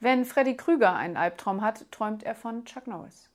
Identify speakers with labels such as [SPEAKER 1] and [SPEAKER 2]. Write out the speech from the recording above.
[SPEAKER 1] Wenn Freddy Krüger einen Albtraum hat, träumt er von Chuck Norris.